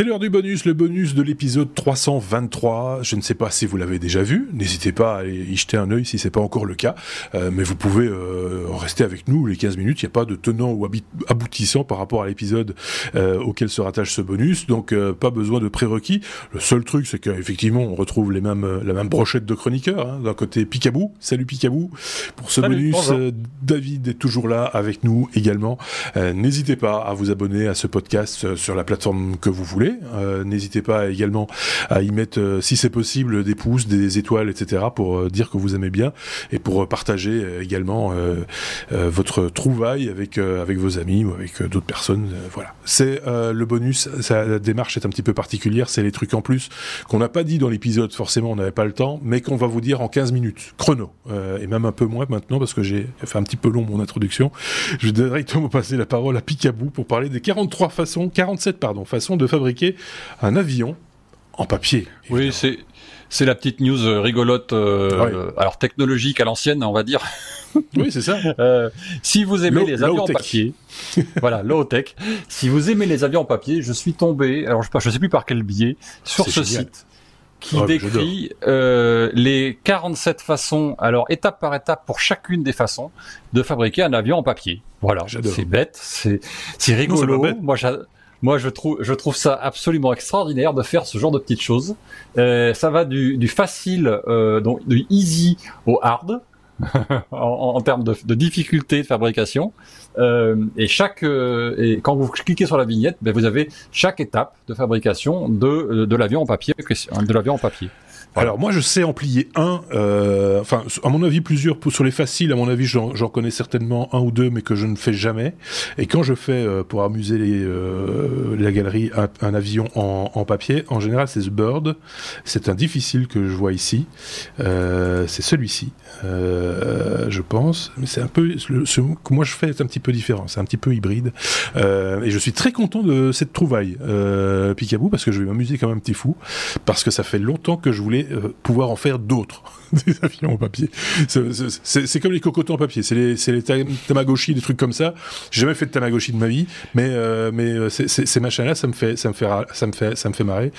C'est l'heure du bonus, le bonus de l'épisode 323. Je ne sais pas si vous l'avez déjà vu. N'hésitez pas à y jeter un œil si c'est pas encore le cas. Euh, mais vous pouvez euh, rester avec nous les 15 minutes. Il n'y a pas de tenant ou aboutissant par rapport à l'épisode euh, auquel se rattache ce bonus. Donc pas besoin de prérequis. Le seul truc, c'est qu'effectivement, on retrouve les mêmes, la même brochette de chroniqueurs. Hein. D'un côté, Picabou. Salut Picabou. Pour ce bonus, David est toujours là avec nous également. N'hésitez pas à vous abonner à ce podcast sur la plateforme que vous voulez. Euh, n'hésitez pas également à y mettre, euh, si c'est possible, des pouces, des étoiles, etc. pour euh, dire que vous aimez bien et pour partager également votre trouvaille avec avec vos amis ou avec d'autres personnes. voilà, c'est le bonus. la démarche est un petit peu particulière. C'est les trucs en plus qu'on n'a pas dit dans l'épisode. Forcément, on n'avait pas le temps, mais qu'on va vous dire en 15 minutes chrono et même un peu moins maintenant parce que j'ai fait un petit peu long mon introduction. Je vais directement passer la parole à Picabou pour parler des 43 façons, 47 pardon, façons de fabriquer un avion en papier. Oui, c'est c'est la petite news euh, rigolote, euh, alors technologique à l'ancienne, on va dire. Oui, c'est ça. Euh, si vous aimez les avions en papier, voilà, low tech. Si vous aimez les avions en papier, je suis tombé, alors je ne sais plus par quel biais, sur ce site qui oh, décrit les 47 façons, alors étape par étape pour chacune des façons de fabriquer un avion en papier. Voilà, c'est bête, c'est rigolo. Moi, moi, je trouve, je trouve ça absolument extraordinaire de faire ce genre de petites choses. Euh, ça va du, du facile, euh, donc du easy au hard. en, en, termes de, de, difficulté de fabrication euh, et chaque euh, et quand vous cliquez sur la vignette ben vous avez chaque étape de fabrication de, de l'avion en papier de l'avion en papier alors moi je sais en plier un, euh, enfin à mon avis plusieurs sur les faciles, à mon avis j'en connais certainement un ou deux mais que je ne fais jamais. Et quand je fais euh, pour amuser euh, la galerie un, avion en, papier, en général c'est The Bird, c'est un difficile que je vois ici, c'est celui-ci, je pense, mais c'est un peu ce que moi je fais est un petit peu différent, c'est un petit peu hybride. et je suis très content de cette trouvaille, Picabou, parce que je vais m'amuser comme un petit fou, parce que ça fait longtemps que je voulais euh, pouvoir en faire d'autres, des avions en papier. C'est comme les cocotons en papier, c'est les, les Tamagotchi, des trucs comme ça. J'ai jamais fait de Tamagotchi de ma vie, mais, euh, mais euh, ces machins-là, ça me fait, ça me fait, ça me fait, ça me fait marrer.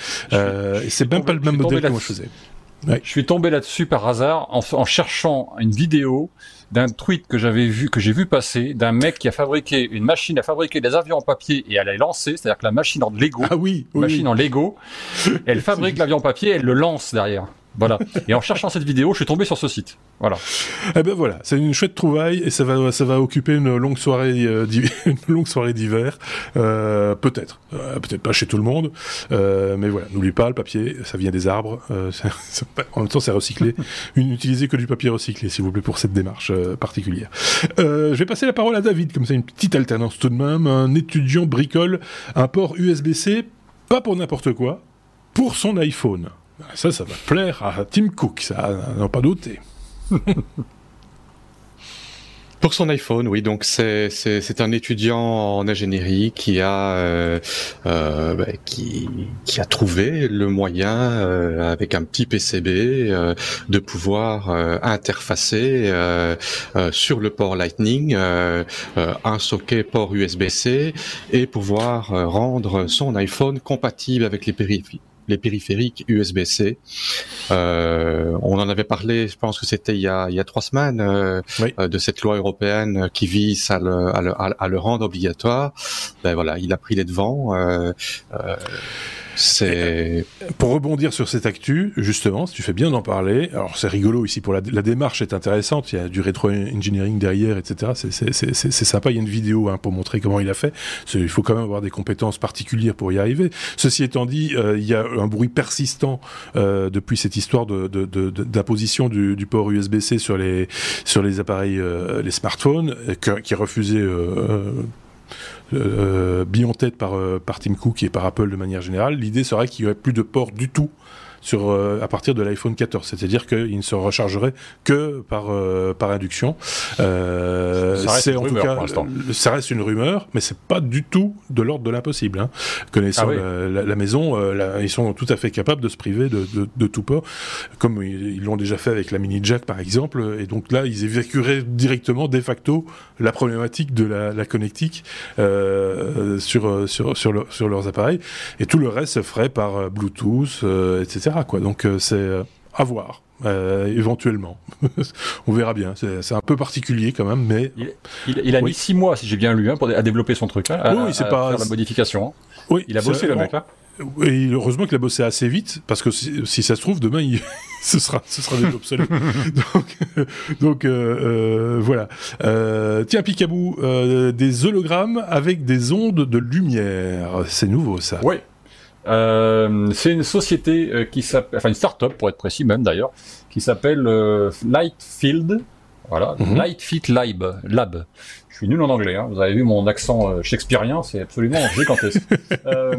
c'est même pas le même modèle que moi je faisais. Je suis tombé là-dessus par hasard en, en, cherchant une vidéo d'un tweet que j'avais vu, que j'ai vu passer, d'un mec qui a fabriqué une machine à fabriquer des avions en papier et à les lancer, c'est-à-dire que la machine en Lego, ah oui, machine en Lego, elle fabrique l'avion en papier, elle le lance derrière. Voilà. Et en cherchant cette vidéo, je suis tombé sur ce site. Voilà. Eh ben voilà, c'est une chouette trouvaille et ça va, ça va occuper une longue soirée, euh, une longue soirée d'hiver, euh, peut-être, euh, peut-être pas chez tout le monde, mais voilà. N'oublie pas, le papier, ça vient des arbres. En même temps, c'est recyclé. N'utilisez que du papier recyclé, s'il vous plaît, pour cette démarche particulière. je vais passer la parole à David, comme ça, une petite alternance tout de même. Un étudiant bricole un port USB-C, pas pour n'importe quoi, pour son iPhone. Ça, ça va plaire à Tim Cook, ça, n'en pas douté. Pour son iPhone, oui. Donc c'est un étudiant en ingénierie qui a euh, euh, bah, trouvé le moyen euh, avec un petit PCB de pouvoir interfacer sur le port Lightning un socket port USB-C et pouvoir rendre son iPhone compatible avec les périphériques les périphériques USB-C. Euh, on en avait parlé, je pense que c'était il, y a, il y a trois semaines, euh, euh, de cette loi européenne qui vise à le, à le, à le rendre obligatoire. Ben voilà, il a pris les devants. Euh, euh c'est pour rebondir sur cette actu, justement, si tu fais bien d'en parler. Alors c'est rigolo ici pour la, démarche est intéressante. Il y a du rétro engineering derrière, etc. C'est sympa. Il y a une vidéo hein, pour montrer comment il a fait. Il faut quand même avoir des compétences particulières pour y arriver. Ceci étant dit, euh, il y a un bruit persistant euh, depuis cette histoire d'imposition de, du, port USB-C sur les sur les appareils, euh, les smartphones, qui est refusé euh, en tête par, euh, par Tim Cook et par Apple de manière générale, l'idée serait qu'il n'y aurait plus de port du tout sur à partir de l'iPhone 14, c'est-à-dire qu'il ne se rechargerait que par par induction. c'est en tout cas, ça reste une rumeur, mais c'est pas du tout de l'ordre de l'impossible. Hein. Connaissant ah la, maison, ils sont tout à fait capables de se priver de, de, tout port, comme ils l'ont déjà fait avec la mini jack par exemple. Et donc là, ils évacueraient directement, de facto, la problématique de la, la connectique euh, sur, sur, sur, sur, leurs appareils. Et tout le reste se ferait par euh, Bluetooth, euh, etc. Quoi. Donc c'est à voir. éventuellement. on verra bien. C'est un peu particulier quand même, mais il, a mis six mois, si j'ai bien lu, hein, pour à développer son truc. Hein, oui, c'est pas faire la modification. Hein. Oui, il a bossé le mec là. Et heureusement qu'il a bossé assez vite, parce que si, ça se trouve, demain, il, ce sera, ce sera des obsolètes. donc, donc euh, euh, voilà. Euh, tiens, Picabou, euh, des hologrammes avec des ondes de lumière. C'est nouveau, ça. Oui. Euh, c'est une société qui s'appelle, enfin une start-up pour être précis même d'ailleurs, qui s'appelle Lightfield. Voilà, mm Lightfield Lab. Lab suis nul en anglais. Hein. Vous avez vu mon accent euh, shakespearien, c'est absolument gigantesque. euh,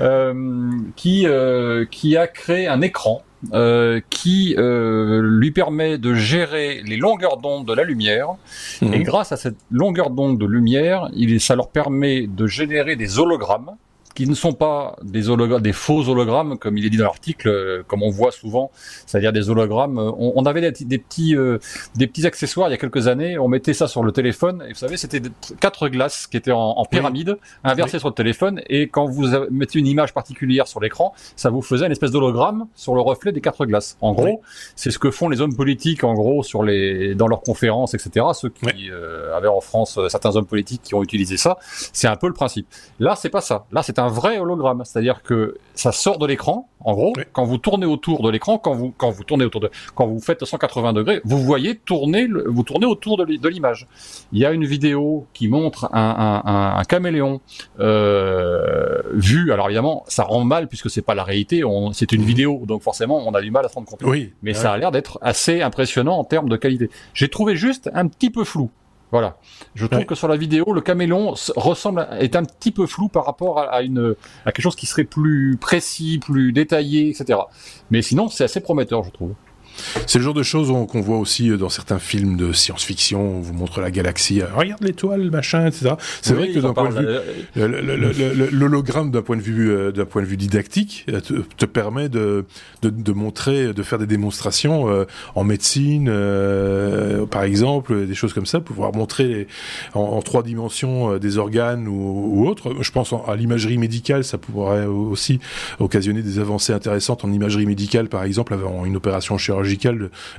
euh, qui euh, qui a créé un écran euh, qui euh, lui permet de gérer les longueurs d'onde de la lumière. Mhm. Et grâce à cette longueur d'onde de lumière, il, ça leur permet de générer des hologrammes qui ne sont pas des hologrammes, des faux hologrammes, comme il est dit dans l'article, euh, comme on voit souvent, c'est-à-dire des hologrammes. Euh, on, avait des, petits, euh, des petits accessoires il y a quelques années. On mettait ça sur le téléphone et vous savez, c'était quatre glaces qui étaient en, pyramide, inversées sur le téléphone. Et quand vous mettez une image particulière sur l'écran, ça vous faisait une espèce d'hologramme sur le reflet des quatre glaces. En gros, c'est ce que font les hommes politiques, en gros, sur les, dans leurs conférences, etc. Ceux qui avaient en France certains hommes politiques qui ont utilisé ça, c'est un peu le principe. Là, c'est pas ça. Là, c'est un vrai hologramme, c'est-à-dire que ça sort de l'écran. En gros, quand vous tournez autour de l'écran, quand vous quand vous tournez autour de quand vous faites 180 degrés, vous voyez tourner vous tournez autour de l'image. Il y a une vidéo qui montre un, un, un, caméléon euh, vu. Alors évidemment, ça rend mal puisque c'est pas la réalité. C'est une vidéo, donc forcément, on a du mal à se rendre compte. Oui. Mais ça a l'air d'être assez impressionnant en termes de qualité. J'ai trouvé juste un petit peu flou. Voilà. Je trouve que sur la vidéo, le caméléon ressemble, est un petit peu flou par rapport à, une, à quelque chose qui serait plus précis, plus détaillé, etc. Mais sinon, c'est assez prometteur, je trouve. C'est le genre de choses qu'on voit aussi euh, dans certains films de science-fiction. On vous montre la galaxie, euh, regarde l'étoile, machin, etc. C'est vrai que d'un point de vue, euh, l'hologramme d'un point de vue, d'un point de vue didactique, te, permet de, de, montrer, de faire des démonstrations en médecine, par exemple, des choses comme ça, pouvoir montrer en, trois dimensions des organes ou, ou autres. Je pense à l'imagerie médicale, ça pourrait aussi occasionner des avancées intéressantes en imagerie médicale, par exemple, avant une opération chirurgicale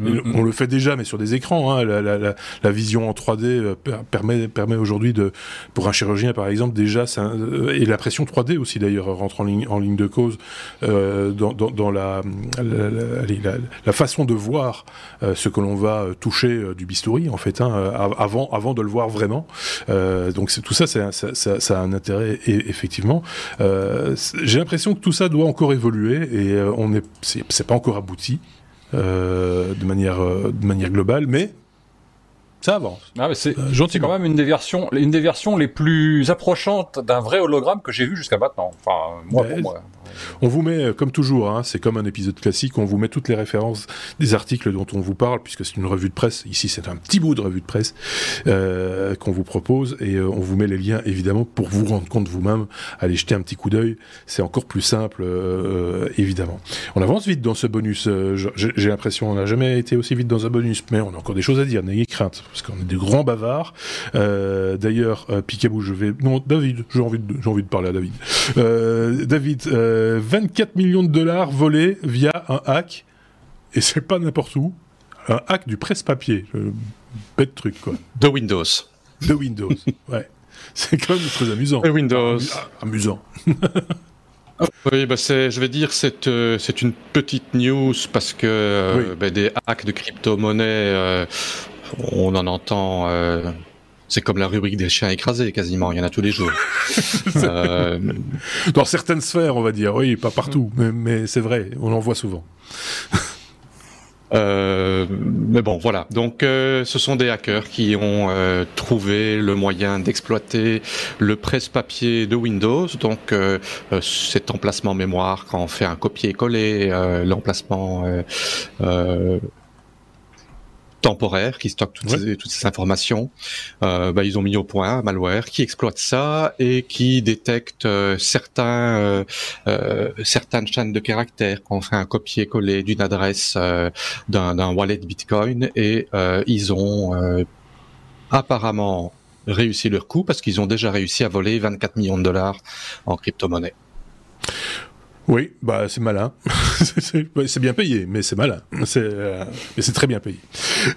Mm-hmm. On le fait déjà, mais sur des écrans. Hein. La, vision en 3D euh, permet, permet aujourd'hui de, pour un chirurgien par exemple, déjà, euh, et la pression 3D aussi d'ailleurs rentre en ligne, en ligne de cause euh, dans, la, la, façon de voir ce que l'on va toucher du bistouri en fait, hein, avant, avant de le voir vraiment. donc tout ça, ça, ça, a un intérêt effectivement. J'ai l'impression que tout ça doit encore évoluer et on est, c'est pas encore abouti. Euh, de, manière, euh, de manière globale, mais ça avance. Ah, c'est euh, quand même une des versions, une des versions les plus approchantes d'un vrai hologramme que j'ai vu jusqu'à maintenant. Enfin, moi pour moi. On vous met, euh, comme toujours, hein, c'est comme un épisode classique, on vous met toutes les références des articles dont on vous parle, puisque c'est une revue de presse. Ici, c'est un petit bout de revue de presse euh, qu'on vous propose, et euh, on vous met les liens, évidemment, pour vous rendre compte vous-même. Allez jeter un petit coup d'œil, c'est encore plus simple, évidemment. On avance vite dans ce bonus. J'ai l'impression, on n'a jamais été aussi vite dans un bonus, mais on a encore des choses à dire. N'ayez crainte, parce qu'on est des grands bavards. D'ailleurs, Picabou, je vais... Non, David, j'ai envie, de... envie de parler à David. David... 24 millions de dollars volés via un hack, et c'est pas n'importe où, un hack du presse-papier. Bête truc, quoi. De Windows. De Windows, ouais. C'est quand même très amusant. De Windows. amusant. oui, bah je vais dire c'est euh, c'est une petite news parce que euh, bah, des hacks de crypto-monnaie, euh, on en entend c'est comme la rubrique des chiens écrasés, quasiment. Il y en a tous les jours. euh... Dans certaines sphères, on va dire. Oui, pas partout. Mais, mais c'est vrai. On en voit souvent. Euh, mais bon, voilà. Donc, euh, ce sont des hackers qui ont euh, trouvé le moyen d'exploiter le presse-papier de Windows. Donc, cet emplacement mémoire, quand on fait un copier-coller, l'emplacement temporaire qui stocke toutes, ces, toutes ces informations. Euh, bah, ils ont mis au point un malware qui exploite ça et qui détecte euh, certains euh, euh, certaines chaînes de caractères quand on fait un copier-coller d'une adresse d'un wallet Bitcoin et ils ont apparemment réussi leur coup parce qu'ils ont déjà réussi à voler 24 millions de dollars en crypto-monnaie. Oui, bah c'est malin. c'est bien payé, mais c'est malin. C'est euh, mais c'est très bien payé.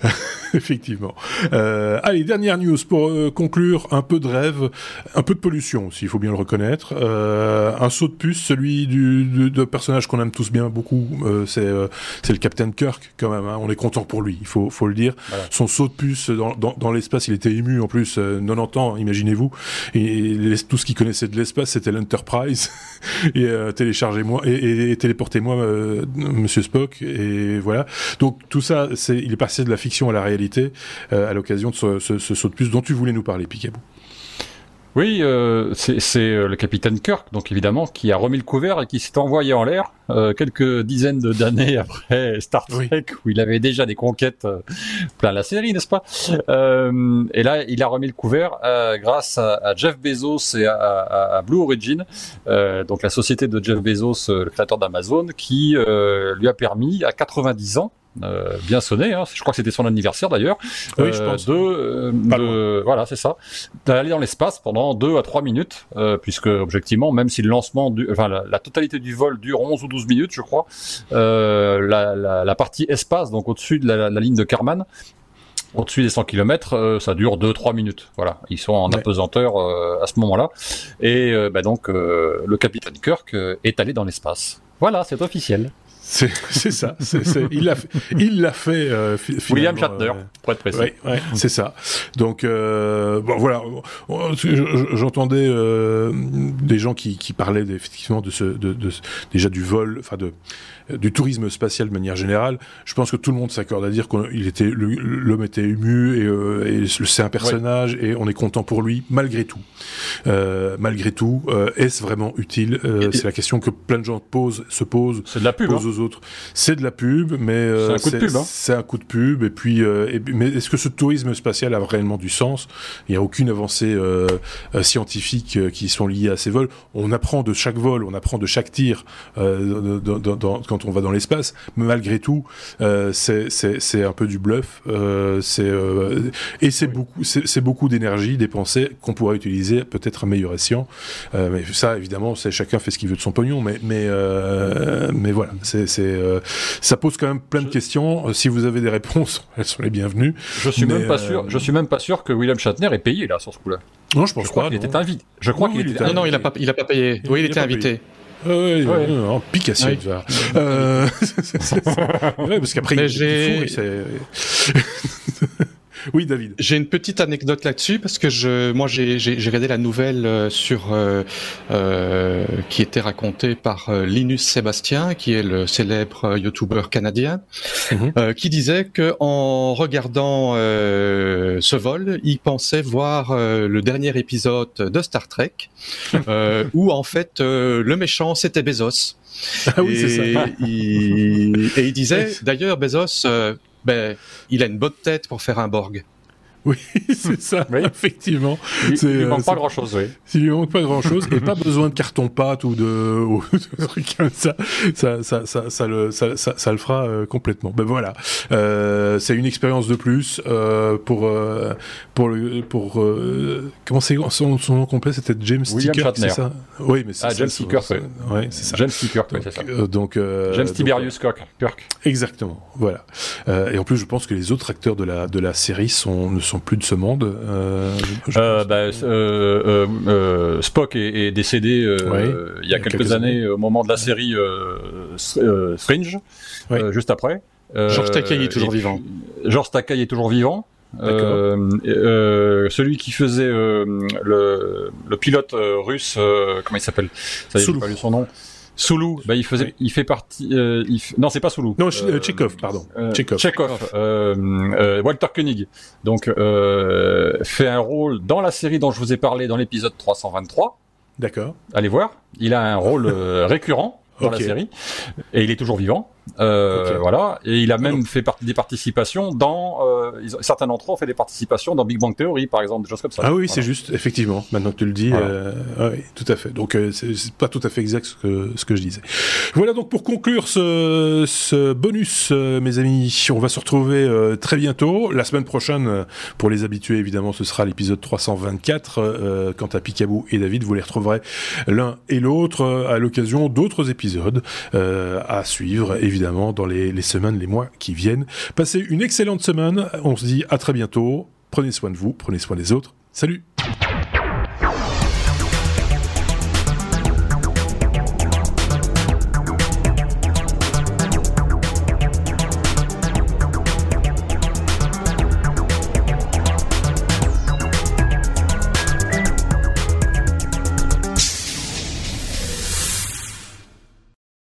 Effectivement. Euh, allez, dernière news pour euh, conclure. Un peu de rêve, un peu de pollution aussi, il faut bien le reconnaître. Euh, un saut de puce, celui du, du personnage qu'on aime tous bien beaucoup, euh, c'est le Captain Kirk quand même. Hein. On est content pour lui, il faut faut le dire. Son saut de puce dans, dans, dans l'espace, il était ému en plus, 90 ans, imaginez-vous. Et, tout ce qu'il connaissait de l'espace, c'était l'Enterprise. et téléchargez moi et, et, téléportez-moi, euh, Monsieur Spock. Et voilà. Donc tout ça, c'est, il est passé de la fiction à la réalité euh, à l'occasion de ce, ce, ce, saut de puce dont tu voulais nous parler, Picabou. Oui, euh, c'est euh, le capitaine Kirk, donc évidemment, qui a remis le couvert et qui s'est envoyé en l'air euh, quelques dizaines d'années après Star Trek, où il avait déjà des conquêtes euh, plein la série, n'est-ce pas? Euh, Et là, il a remis le couvert grâce à, Jeff Bezos et à, à Blue Origin, donc la société de Jeff Bezos, le créateur d'Amazon, qui lui a permis à 90 ans euh, bien sonné. Hein. Je crois que c'était son anniversaire d'ailleurs. Oui, je euh, pense. De, euh, voilà, c'est ça. D'aller dans l'espace pendant deux à trois minutes, puisque objectivement, même si le lancement, du, enfin la, totalité du vol dure 11 ou 12 minutes, je crois, la, la, la, partie espace, donc au-dessus de la, ligne de Karman, au-dessus des 100 km, ça dure 2-3 minutes. Voilà, ils sont en apesanteur à ce moment-là. Et bah donc, le capitaine Kirk est allé dans l'espace. Voilà, c'est officiel. C'est ça. il l'a fait. Il l'a fait euh, William Shatner, euh, pour être précis. Ouais, ouais, c'est ça. Donc euh, bon, voilà. J'entendais euh, des gens qui, qui parlaient effectivement de ce, de, de, déjà du vol, enfin de du tourisme spatial de manière générale, je pense que tout le monde s'accorde à dire qu'il était l'homme était ému et, euh, c'est un personnage et on est content pour lui malgré tout. Euh, malgré tout, euh, est-ce vraiment utile? Euh, C'est la question que plein de gens posent, se posent, c'est de la pub, posent hein. Aux autres. C'est de la pub, mais euh, c'est un coup de pub. Hein. Un coup de pub et puis et, mais est-ce que ce tourisme spatial a réellement du sens? Il n'y a aucune avancée scientifique qui sont liées à ces vols. On apprend de chaque vol, on apprend de chaque tir dans, dans, dans, quand on va dans l'espace, mais malgré tout, euh, c'est un peu du bluff. Euh, c'est euh, et c'est beaucoup, c'est beaucoup d'énergie dépensée qu'on pourrait utiliser peut-être à meilleur escient. Euh, mais ça, évidemment, c'est chacun fait ce qu'il veut de son pognon. Mais mais euh, mais voilà, c'est euh, ça pose quand même plein de questions. Si vous avez des réponses, elles sont les bienvenues. Je suis même pas sûr. Je suis même pas sûr que William Shatner ait payé là sur ce coup-là. Non, je pense je pas. Il était invité. Je crois qu'il était. Non, non, il a pas, il a pas payé. Oui, il, il était invité. Oui, ouais. en pication, ouais. euh, ouais, parce qu'après, j'ai... Oui, David. J'ai une petite anecdote là-dessus parce que je, moi, j'ai regardé la nouvelle euh, sur euh, euh, qui était racontée par euh, Linus Sébastien, qui est le célèbre YouTuber canadien, mhm. euh, qui disait que en regardant ce vol, il pensait voir le dernier épisode de Star Trek, où en fait le méchant c'était Bezos. Ah oui, c'est ça. Il, et il disait, d'ailleurs, Bezos, ben, il a une bonne tête pour faire un Borg. Oui, c'est ça, effectivement. Il, il lui manque euh, pas grand chose, oui. Il lui manque pas grand chose et pas besoin de carton pâte ou de, ou de trucs comme ça. Ça, ça, ça, ça le, ça, ça, ça le fera euh, complètement. Ben voilà, euh, c'est une expérience de plus euh, pour pour le pour comment c'est son, son, nom complet c'était James Sticker, c'est ça? Oui, mais c'est ah, James Sticker, ouais, c'est ça. James Sticker, c'est ça. donc James Tiberius Kirk. Kirk. Exactement, voilà. et en plus, je pense que les autres acteurs de la de la série sont ne sont sont plus de ce monde. Euh, euh, bah, euh, euh, Spock est, est décédé euh, il y a quelques, années, au moment de la série Strange, juste après. George Takei est toujours vivant. George Takei est toujours vivant. Euh, celui qui faisait le, le, pilote russe, comment il s'appelle? Ça y est, pas lu son nom. Soulou, bah il faisait, il fait partie. Euh, il Non, c'est pas Soulou. Non, euh, Chekhov, pardon. Euh, Chekhov. Euh, Walter Koenig. Donc fait un rôle dans la série dont je vous ai parlé dans l'épisode 323. D'accord. Allez voir. Il a un rôle récurrent dans la série et il est toujours vivant. Euh, Voilà, et il a même fait partie des participations dans euh, certains d'entre eux ont fait des participations dans Big Bang Theory, par exemple, des choses comme ça. Ah oui, c'est juste, effectivement. Maintenant que tu le dis, euh, oui, tout à fait. Donc c'est pas tout à fait exact ce que ce que je disais. Voilà donc pour conclure ce, ce bonus, mes amis, on va se retrouver très bientôt. La semaine prochaine, pour les habitués, évidemment, ce sera l'épisode 324. quant à Picabou et David, vous les retrouverez l'un et l'autre à l'occasion d'autres épisodes à suivre évidemment dans les, semaines, les mois qui viennent. Passez une excellente semaine. On se dit à très bientôt. Prenez soin de vous, prenez soin des autres. Salut